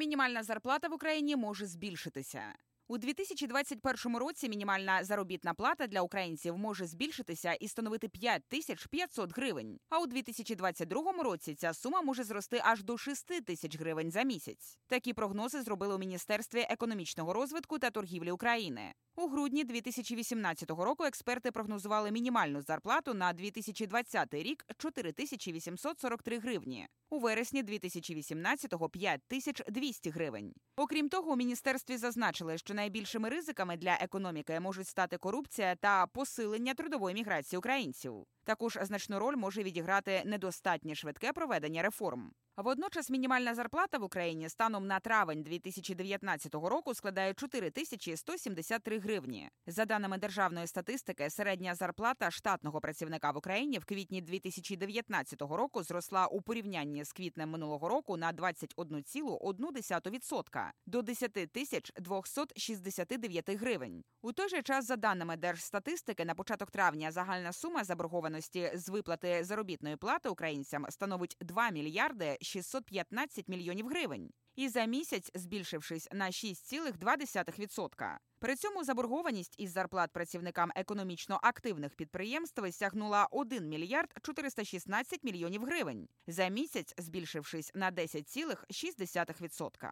Мінімальна зарплата в Україні може збільшитися. У 2021 році мінімальна заробітна плата для українців може збільшитися і становити 5 тисяч 500 гривень. А у 2022 році ця сума може зрости аж до 6 тисяч гривень за місяць. Такі прогнози зробили у Міністерстві економічного розвитку та торгівлі України. У грудні 2018 року експерти прогнозували мінімальну зарплату на 2020 рік 4843 гривні. У вересні 2018-го – 5200 гривень. Окрім того, у міністерстві зазначили, що найбільшими ризиками для економіки можуть стати корупція та посилення трудової міграції українців. Також значну роль може відіграти недостатнє швидке проведення реформ. Водночас мінімальна зарплата в Україні станом на травень 2019 року складає 4 тисячі 173 гривні. За даними державної статистики, середня зарплата штатного працівника в Україні в квітні 2019 року зросла у порівнянні з квітнем минулого року на 21,1% до 10 тисяч 269 гривень. У той же час, за даними Держстатистики, на початок травня загальна сума заборгованості з виплати заробітної плати українцям становить 2 мільярди 615 мільйонів гривень, і за місяць збільшившись на 6,2%. При цьому заборгованість із зарплат працівникам економічно активних підприємств сягнула 1 мільярд 416 мільйонів гривень, за місяць збільшившись на 10,6%.